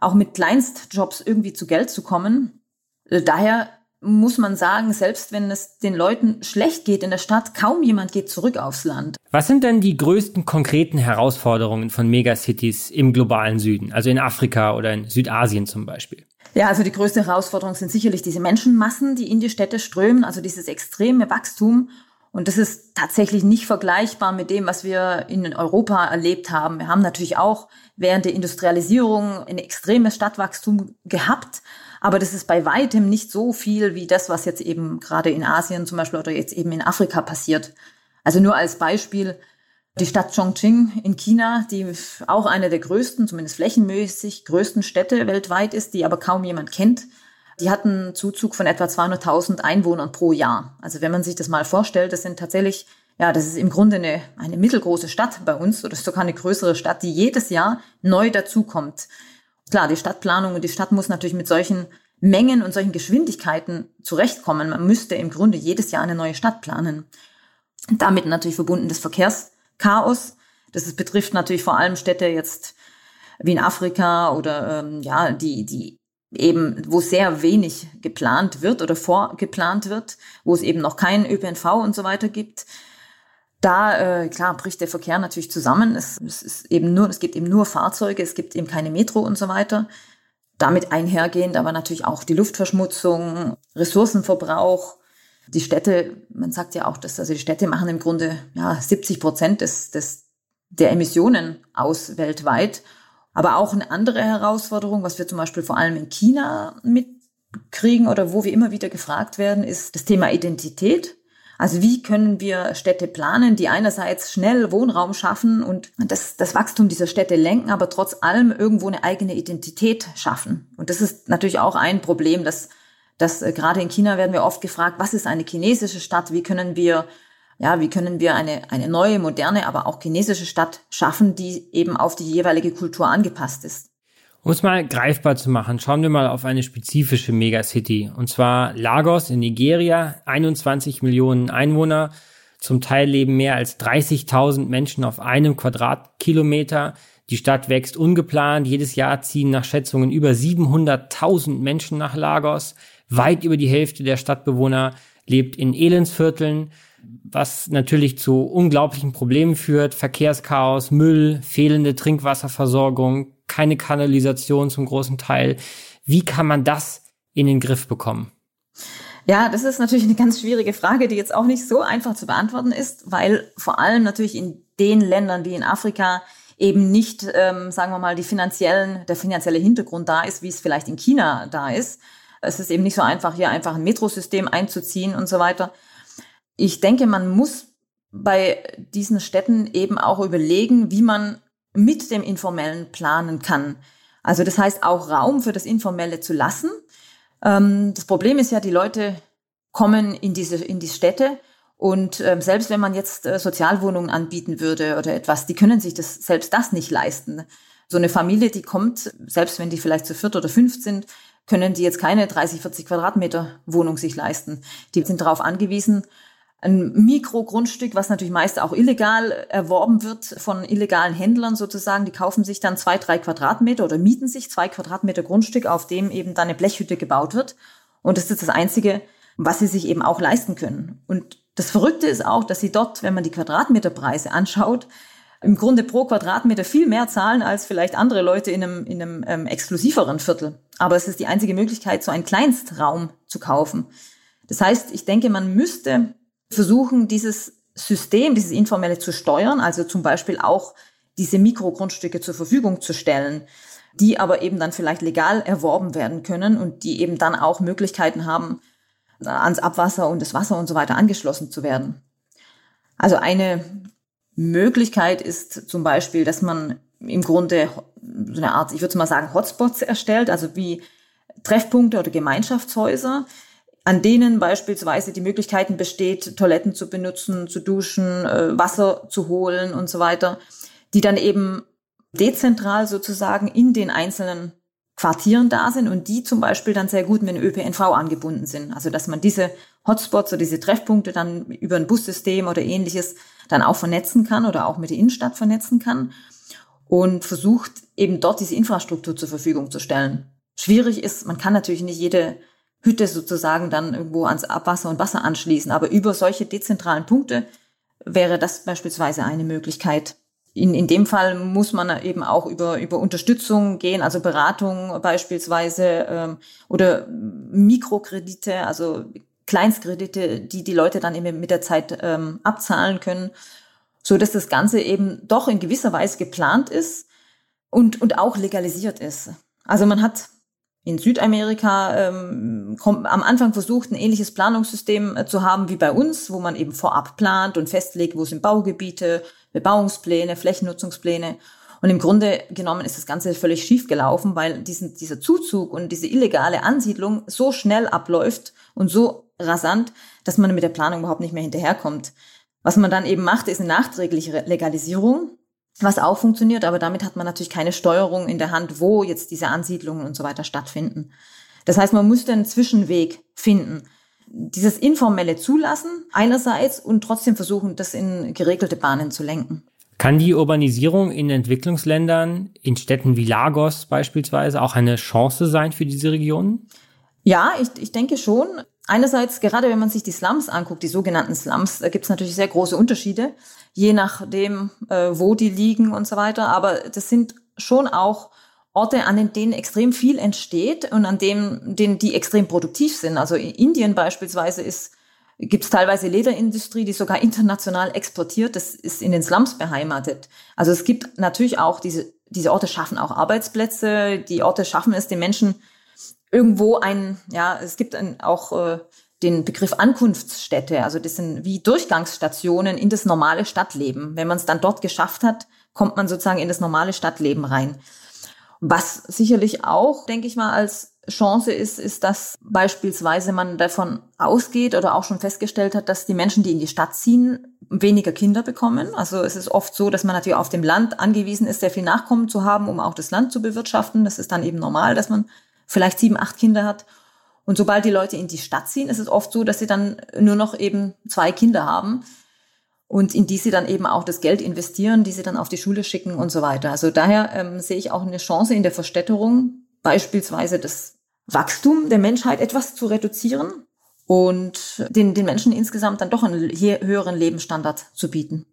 auch mit Kleinstjobs irgendwie zu Geld zu kommen. Daher muss man sagen, selbst wenn es den Leuten schlecht geht in der Stadt, kaum jemand geht zurück aufs Land. Was sind denn die größten konkreten Herausforderungen von Megacities im globalen Süden, also in Afrika oder in Südasien zum Beispiel? Ja, also die größte Herausforderung sind sicherlich diese Menschenmassen, die in die Städte strömen, also dieses extreme Wachstum. Und das ist tatsächlich nicht vergleichbar mit dem, was wir in Europa erlebt haben. Wir haben natürlich auch während der Industrialisierung ein extremes Stadtwachstum gehabt. Aber das ist bei weitem nicht so viel wie das, was jetzt eben gerade in Asien zum Beispiel oder jetzt eben in Afrika passiert. Also nur als Beispiel, die Stadt Chongqing in China, die auch eine der größten, zumindest flächenmäßig größten Städte weltweit ist, die aber kaum jemand kennt, die hat einen Zuzug von etwa 200.000 Einwohnern pro Jahr. Also wenn man sich das mal vorstellt, das sind tatsächlich, ja, das ist im Grunde eine, eine mittelgroße Stadt bei uns oder sogar eine größere Stadt, die jedes Jahr neu dazukommt. Klar, die Stadtplanung und die Stadt muss natürlich mit solchen Mengen und solchen Geschwindigkeiten zurechtkommen. Man müsste im Grunde jedes Jahr eine neue Stadt planen. Damit natürlich verbunden das Verkehrs Chaos. Das betrifft natürlich vor allem Städte jetzt wie in Afrika oder ähm, ja, die, die eben, wo sehr wenig geplant wird oder vorgeplant wird, wo es eben noch keinen ÖPNV und so weiter gibt. Da, äh, klar, bricht der Verkehr natürlich zusammen. Es, es ist eben nur, es gibt eben nur Fahrzeuge, es gibt eben keine Metro und so weiter. Damit einhergehend aber natürlich auch die Luftverschmutzung, Ressourcenverbrauch, die Städte, man sagt ja auch, dass also die Städte machen im Grunde ja 70 Prozent des, des, der Emissionen aus weltweit. Aber auch eine andere Herausforderung, was wir zum Beispiel vor allem in China mitkriegen oder wo wir immer wieder gefragt werden, ist das Thema Identität. Also wie können wir Städte planen, die einerseits schnell Wohnraum schaffen und das, das Wachstum dieser Städte lenken, aber trotz allem irgendwo eine eigene Identität schaffen. Und das ist natürlich auch ein Problem, dass dass äh, gerade in China werden wir oft gefragt, was ist eine chinesische Stadt? Wie können wir ja, wie können wir eine, eine neue, moderne, aber auch chinesische Stadt schaffen, die eben auf die jeweilige Kultur angepasst ist? Um es mal greifbar zu machen, schauen wir mal auf eine spezifische Megacity. Und zwar Lagos in Nigeria, 21 Millionen Einwohner. Zum Teil leben mehr als 30.000 Menschen auf einem Quadratkilometer. Die Stadt wächst ungeplant. Jedes Jahr ziehen nach Schätzungen über 700.000 Menschen nach Lagos. Weit über die Hälfte der Stadtbewohner lebt in Elendsvierteln, was natürlich zu unglaublichen Problemen führt. Verkehrschaos, Müll, fehlende Trinkwasserversorgung, keine Kanalisation zum großen Teil. Wie kann man das in den Griff bekommen? Ja, das ist natürlich eine ganz schwierige Frage, die jetzt auch nicht so einfach zu beantworten ist, weil vor allem natürlich in den Ländern wie in Afrika eben nicht, ähm, sagen wir mal, die finanziellen, der finanzielle Hintergrund da ist, wie es vielleicht in China da ist. Es ist eben nicht so einfach, hier einfach ein Metrosystem einzuziehen und so weiter. Ich denke, man muss bei diesen Städten eben auch überlegen, wie man mit dem Informellen planen kann. Also das heißt auch Raum für das Informelle zu lassen. Ähm, das Problem ist ja, die Leute kommen in diese, in die Städte und ähm, selbst wenn man jetzt äh, Sozialwohnungen anbieten würde oder etwas, die können sich das, selbst das nicht leisten. So eine Familie, die kommt, selbst wenn die vielleicht zu viert oder fünf sind, können die jetzt keine 30, 40 Quadratmeter Wohnung sich leisten. Die sind darauf angewiesen, ein Mikrogrundstück, was natürlich meist auch illegal erworben wird von illegalen Händlern sozusagen. Die kaufen sich dann zwei, drei Quadratmeter oder mieten sich zwei Quadratmeter Grundstück, auf dem eben dann eine Blechhütte gebaut wird. Und das ist das Einzige, was sie sich eben auch leisten können. Und das Verrückte ist auch, dass sie dort, wenn man die Quadratmeterpreise anschaut, im Grunde pro Quadratmeter viel mehr zahlen als vielleicht andere Leute in einem, in einem ähm, exklusiveren Viertel. Aber es ist die einzige Möglichkeit, so einen Kleinstraum zu kaufen. Das heißt, ich denke, man müsste versuchen, dieses System, dieses informelle zu steuern, also zum Beispiel auch diese Mikrogrundstücke zur Verfügung zu stellen, die aber eben dann vielleicht legal erworben werden können und die eben dann auch Möglichkeiten haben, ans Abwasser und das Wasser und so weiter angeschlossen zu werden. Also eine Möglichkeit ist zum Beispiel, dass man im Grunde so eine Art, ich würde mal sagen, Hotspots erstellt, also wie Treffpunkte oder Gemeinschaftshäuser, an denen beispielsweise die Möglichkeiten besteht, Toiletten zu benutzen, zu duschen, äh, Wasser zu holen und so weiter, die dann eben dezentral sozusagen in den einzelnen Quartieren da sind und die zum Beispiel dann sehr gut mit dem ÖPNV angebunden sind. Also dass man diese Hotspots oder diese Treffpunkte dann über ein Bussystem oder ähnliches dann auch vernetzen kann oder auch mit der Innenstadt vernetzen kann und versucht eben dort diese Infrastruktur zur Verfügung zu stellen. Schwierig ist, man kann natürlich nicht jede Hütte sozusagen dann irgendwo ans Abwasser und Wasser anschließen. Aber über solche dezentralen Punkte wäre das beispielsweise eine Möglichkeit. In, in dem Fall muss man eben auch über, über Unterstützung gehen, also Beratung beispielsweise ähm, oder Mikrokredite, also Kleinstkredite, die die Leute dann eben mit der Zeit ähm, abzahlen können, so dass das Ganze eben doch in gewisser Weise geplant ist und, und auch legalisiert ist. Also man hat in Südamerika ähm, kommt, am Anfang versucht, ein ähnliches Planungssystem äh, zu haben wie bei uns, wo man eben vorab plant und festlegt, wo sind Baugebiete, Bebauungspläne, Flächennutzungspläne. Und im Grunde genommen ist das Ganze völlig schief gelaufen, weil diesen, dieser Zuzug und diese illegale Ansiedlung so schnell abläuft und so rasant, dass man mit der Planung überhaupt nicht mehr hinterherkommt. Was man dann eben macht, ist eine nachträgliche Legalisierung was auch funktioniert, aber damit hat man natürlich keine Steuerung in der Hand, wo jetzt diese Ansiedlungen und so weiter stattfinden. Das heißt, man müsste einen Zwischenweg finden. Dieses informelle Zulassen einerseits und trotzdem versuchen, das in geregelte Bahnen zu lenken. Kann die Urbanisierung in Entwicklungsländern, in Städten wie Lagos beispielsweise, auch eine Chance sein für diese Regionen? Ja, ich, ich denke schon. Einerseits, gerade wenn man sich die Slums anguckt, die sogenannten Slums, da gibt es natürlich sehr große Unterschiede je nachdem, äh, wo die liegen und so weiter. Aber das sind schon auch Orte, an denen extrem viel entsteht und an denen, denen die extrem produktiv sind. Also in Indien beispielsweise ist gibt es teilweise Lederindustrie, die sogar international exportiert. Das ist in den Slums beheimatet. Also es gibt natürlich auch diese, diese Orte schaffen auch Arbeitsplätze. Die Orte schaffen es den Menschen irgendwo ein, ja, es gibt ein, auch äh, den Begriff Ankunftsstätte. Also das sind wie Durchgangsstationen in das normale Stadtleben. Wenn man es dann dort geschafft hat, kommt man sozusagen in das normale Stadtleben rein. Was sicherlich auch, denke ich mal, als Chance ist, ist, dass beispielsweise man davon ausgeht oder auch schon festgestellt hat, dass die Menschen, die in die Stadt ziehen, weniger Kinder bekommen. Also es ist oft so, dass man natürlich auf dem Land angewiesen ist, sehr viel Nachkommen zu haben, um auch das Land zu bewirtschaften. Das ist dann eben normal, dass man vielleicht sieben, acht Kinder hat. Und sobald die Leute in die Stadt ziehen, ist es oft so, dass sie dann nur noch eben zwei Kinder haben und in die sie dann eben auch das Geld investieren, die sie dann auf die Schule schicken und so weiter. Also daher ähm, sehe ich auch eine Chance in der Verstädterung, beispielsweise das Wachstum der Menschheit etwas zu reduzieren und den, den Menschen insgesamt dann doch einen höheren Lebensstandard zu bieten.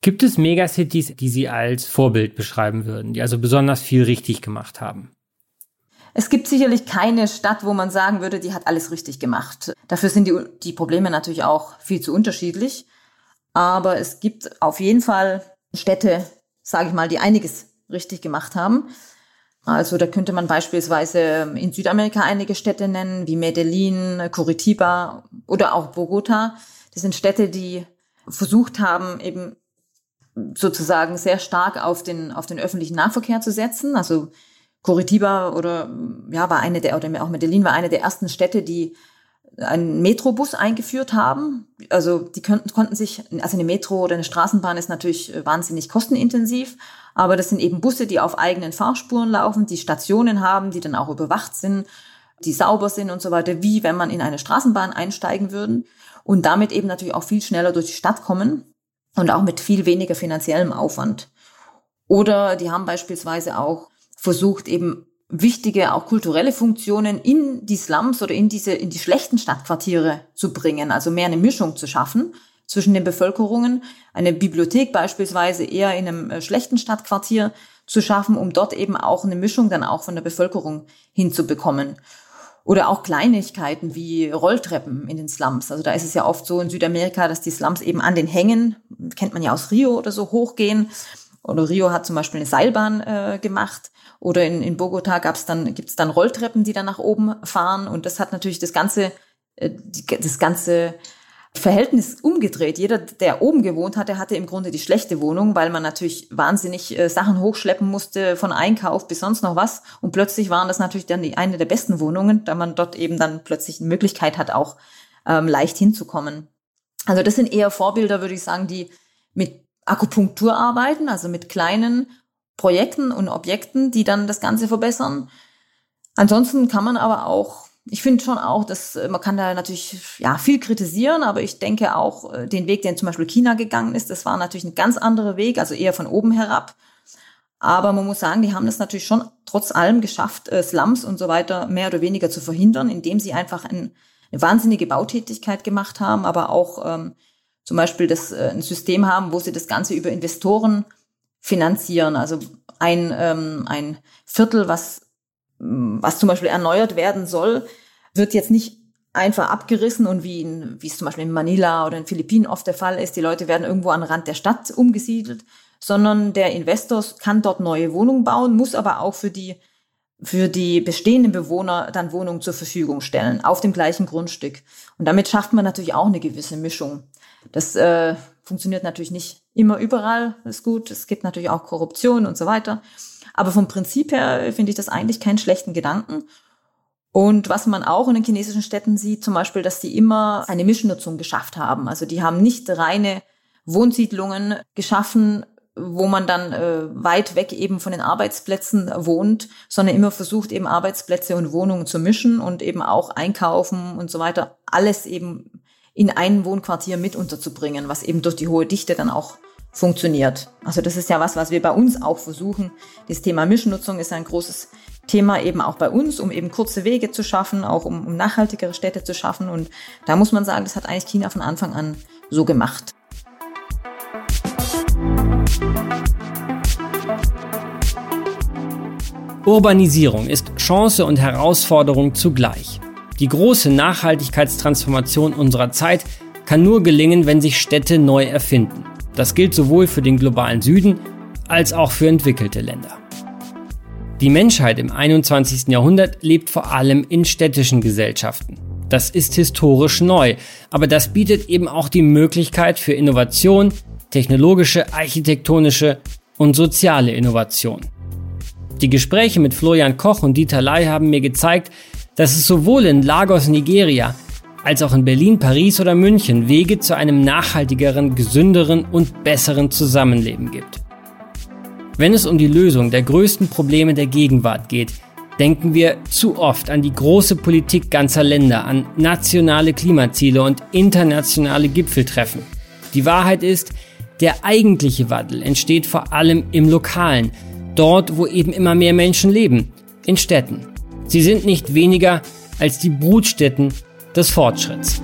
Gibt es Megacities, die Sie als Vorbild beschreiben würden, die also besonders viel richtig gemacht haben? Es gibt sicherlich keine Stadt, wo man sagen würde, die hat alles richtig gemacht. Dafür sind die, die Probleme natürlich auch viel zu unterschiedlich. Aber es gibt auf jeden Fall Städte, sage ich mal, die einiges richtig gemacht haben. Also da könnte man beispielsweise in Südamerika einige Städte nennen, wie Medellin, Curitiba oder auch Bogota. Das sind Städte, die versucht haben, eben sozusagen sehr stark auf den, auf den öffentlichen Nahverkehr zu setzen. Also Curitiba oder ja war eine der oder auch Medellin war eine der ersten Städte, die einen Metrobus eingeführt haben. Also die könnten, konnten sich, also eine Metro oder eine Straßenbahn ist natürlich äh, wahnsinnig kostenintensiv, aber das sind eben Busse, die auf eigenen Fahrspuren laufen, die Stationen haben, die dann auch überwacht sind, die sauber sind und so weiter, wie wenn man in eine Straßenbahn einsteigen würden und damit eben natürlich auch viel schneller durch die Stadt kommen und auch mit viel weniger finanziellem Aufwand. Oder die haben beispielsweise auch versucht, eben wichtige auch kulturelle Funktionen in die Slums oder in diese in die schlechten Stadtquartiere zu bringen, also mehr eine Mischung zu schaffen zwischen den Bevölkerungen, eine Bibliothek beispielsweise eher in einem äh, schlechten Stadtquartier zu schaffen, um dort eben auch eine Mischung dann auch von der Bevölkerung hinzubekommen. Oder auch Kleinigkeiten wie Rolltreppen in den Slums. Also da ist es ja oft so in Südamerika, dass die Slums eben an den Hängen, kennt man ja aus Rio oder so, hochgehen. Oder Rio hat zum Beispiel eine Seilbahn äh, gemacht. Oder in, in Bogota gab's dann, gibt's dann Rolltreppen, die dann nach oben fahren. Und das hat natürlich das ganze, äh, das ganze Verhältnis umgedreht. Jeder, der oben gewohnt hatte, hatte im Grunde die schlechte Wohnung, weil man natürlich wahnsinnig äh, Sachen hochschleppen musste, von Einkauf bis sonst noch was. Und plötzlich waren das natürlich dann die, eine der besten Wohnungen, da man dort eben dann plötzlich eine Möglichkeit hat, auch ähm, leicht hinzukommen. Also das sind eher Vorbilder, würde ich sagen, die mit Akupunktur arbeiten, also mit kleinen Projekten und Objekten, die dann das Ganze verbessern. Ansonsten kann man aber auch, ich finde schon auch, dass äh, man kann da natürlich ja viel kritisieren, aber ich denke auch äh, den Weg, den zum Beispiel China gegangen ist, das war natürlich ein ganz anderer Weg, also eher von oben herab. Aber man muss sagen, die haben es natürlich schon trotz allem geschafft, äh, Slums und so weiter mehr oder weniger zu verhindern, indem sie einfach ein, eine wahnsinnige Bautätigkeit gemacht haben, aber auch ähm, zum Beispiel das, äh, ein System haben, wo sie das Ganze über Investoren finanzieren. Also ein, ähm, ein Viertel, was, was zum Beispiel erneuert werden soll, wird jetzt nicht einfach abgerissen und wie, in, wie es zum Beispiel in Manila oder in Philippinen oft der Fall ist, die Leute werden irgendwo an Rand der Stadt umgesiedelt, sondern der Investor kann dort neue Wohnungen bauen, muss aber auch für die für die bestehenden Bewohner dann Wohnungen zur Verfügung stellen, auf dem gleichen Grundstück. Und damit schafft man natürlich auch eine gewisse Mischung. Das äh, funktioniert natürlich nicht immer überall, ist gut. Es gibt natürlich auch Korruption und so weiter. Aber vom Prinzip her finde ich das eigentlich keinen schlechten Gedanken. Und was man auch in den chinesischen Städten sieht, zum Beispiel, dass die immer eine Mischnutzung geschafft haben. Also die haben nicht reine Wohnsiedlungen geschaffen, wo man dann äh, weit weg eben von den Arbeitsplätzen wohnt, sondern immer versucht eben Arbeitsplätze und Wohnungen zu mischen und eben auch einkaufen und so weiter, alles eben in ein Wohnquartier mit unterzubringen, was eben durch die hohe Dichte dann auch funktioniert. Also das ist ja was, was wir bei uns auch versuchen. Das Thema Mischnutzung ist ein großes Thema eben auch bei uns, um eben kurze Wege zu schaffen, auch um, um nachhaltigere Städte zu schaffen. Und da muss man sagen, das hat eigentlich China von Anfang an so gemacht. Urbanisierung ist Chance und Herausforderung zugleich. Die große Nachhaltigkeitstransformation unserer Zeit kann nur gelingen, wenn sich Städte neu erfinden. Das gilt sowohl für den globalen Süden als auch für entwickelte Länder. Die Menschheit im 21. Jahrhundert lebt vor allem in städtischen Gesellschaften. Das ist historisch neu, aber das bietet eben auch die Möglichkeit für Innovation, technologische, architektonische und soziale Innovation. Die Gespräche mit Florian Koch und Dieter Lai haben mir gezeigt, dass es sowohl in Lagos, Nigeria, als auch in Berlin, Paris oder München Wege zu einem nachhaltigeren, gesünderen und besseren Zusammenleben gibt. Wenn es um die Lösung der größten Probleme der Gegenwart geht, denken wir zu oft an die große Politik ganzer Länder, an nationale Klimaziele und internationale Gipfeltreffen. Die Wahrheit ist, der eigentliche Wandel entsteht vor allem im Lokalen, dort wo eben immer mehr Menschen leben, in Städten. Sie sind nicht weniger als die Brutstätten des Fortschritts.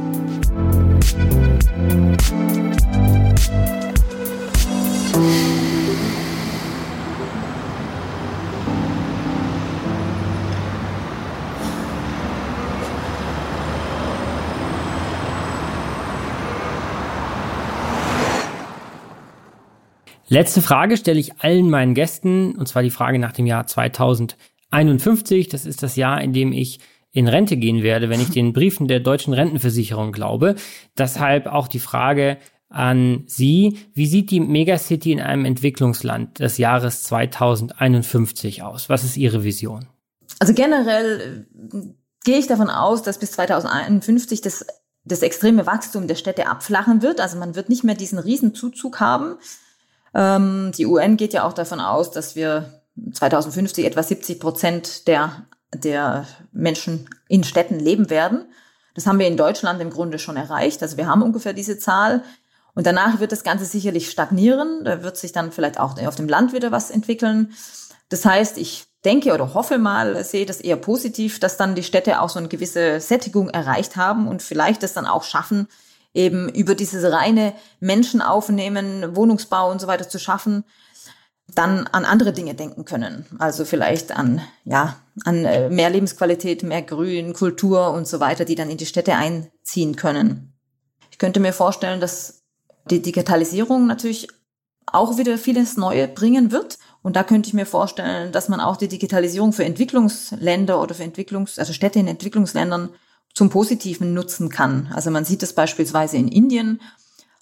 Letzte Frage stelle ich allen meinen Gästen, und zwar die Frage nach dem Jahr 2000. 51, das ist das Jahr, in dem ich in Rente gehen werde, wenn ich den <laughs> Briefen der deutschen Rentenversicherung glaube. Deshalb auch die Frage, an Sie. Wie sieht die Megacity in einem Entwicklungsland des Jahres 2051 aus? Was ist Ihre Vision? Also generell äh, gehe ich davon aus, dass bis 2051 das, das extreme Wachstum der Städte abflachen wird. Also man wird nicht mehr diesen Riesenzuzug haben. Ähm, die UN geht ja auch davon aus, dass wir 2050 etwa 70 Prozent der, der Menschen in Städten leben werden. Das haben wir in Deutschland im Grunde schon erreicht. Also wir haben ungefähr diese Zahl. Und danach wird das Ganze sicherlich stagnieren. Da wird sich dann vielleicht auch auf dem Land wieder was entwickeln. Das heißt, ich denke oder hoffe mal, sehe das eher positiv, dass dann die Städte auch so eine gewisse Sättigung erreicht haben und vielleicht es dann auch schaffen, eben über dieses reine Menschen aufnehmen, Wohnungsbau und so weiter zu schaffen, dann an andere Dinge denken können. Also vielleicht an, ja, an äh, mehr Lebensqualität, mehr Grün, Kultur und so weiter, die dann in die Städte einziehen können. Ich könnte mir vorstellen, dass die Digitalisierung natürlich auch wieder vieles Neue bringen wird. Und da könnte ich mir vorstellen, dass man auch die Digitalisierung für Entwicklungsländer oder für Entwicklungs-, also Städte in Entwicklungsländern zum Positiven nutzen kann. Also man sieht das beispielsweise in Indien,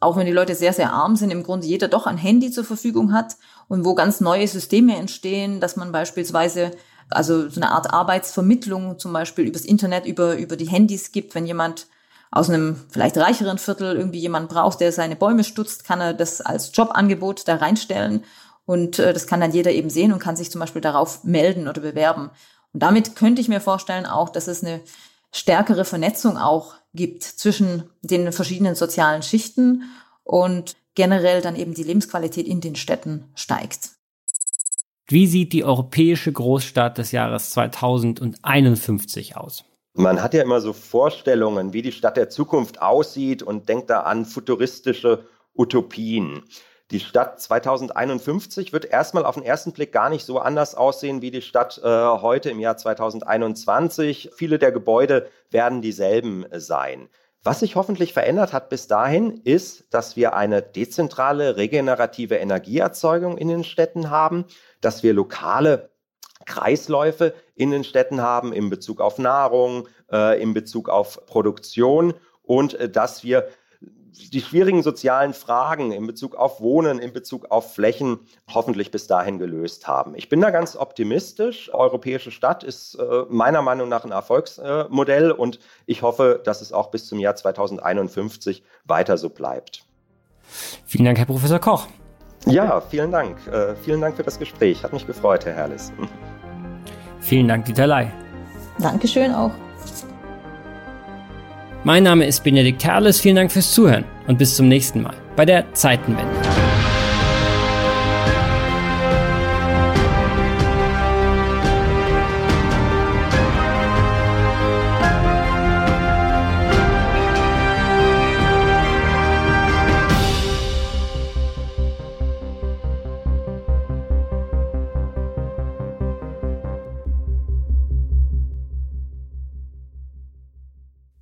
auch wenn die Leute sehr, sehr arm sind, im Grunde jeder doch ein Handy zur Verfügung hat und wo ganz neue Systeme entstehen, dass man beispielsweise also so eine Art Arbeitsvermittlung zum Beispiel übers Internet, über, über die Handys gibt, wenn jemand aus einem vielleicht reicheren Viertel irgendwie jemand braucht, der seine Bäume stutzt, kann er das als Jobangebot da reinstellen. Und äh, das kann dann jeder eben sehen und kann sich zum Beispiel darauf melden oder bewerben. Und damit könnte ich mir vorstellen auch, dass es eine stärkere Vernetzung auch gibt zwischen den verschiedenen sozialen Schichten. Und generell dann eben die Lebensqualität in den Städten steigt. Wie sieht die europäische Großstadt des Jahres 2051 aus? Man hat ja immer so Vorstellungen, wie die Stadt der Zukunft aussieht und denkt da an futuristische Utopien. Die Stadt 2051 wird erstmal auf den ersten Blick gar nicht so anders aussehen wie die Stadt äh, heute im Jahr 2021. Viele der Gebäude werden dieselben sein. Was sich hoffentlich verändert hat bis dahin, ist, dass wir eine dezentrale, regenerative Energieerzeugung in den Städten haben, dass wir lokale Kreisläufe in den Städten haben in Bezug auf Nahrung, äh, in Bezug auf Produktion und äh, dass wir die schwierigen sozialen Fragen in Bezug auf Wohnen, in Bezug auf Flächen hoffentlich bis dahin gelöst haben. Ich bin da ganz optimistisch. Europäische Stadt ist äh, meiner Meinung nach ein Erfolgsmodell äh, und ich hoffe, dass es auch bis zum Jahr 2051 weiter so bleibt. Vielen Dank, Herr Professor Koch. Ja, vielen Dank. Äh, vielen Dank für das Gespräch. Hat mich gefreut, Herr Herrlis. Vielen Dank, Dieter Ley. Dankeschön auch. Mein Name ist Benedikt Herrles. Vielen Dank fürs Zuhören und bis zum nächsten Mal bei der Zeitenwende.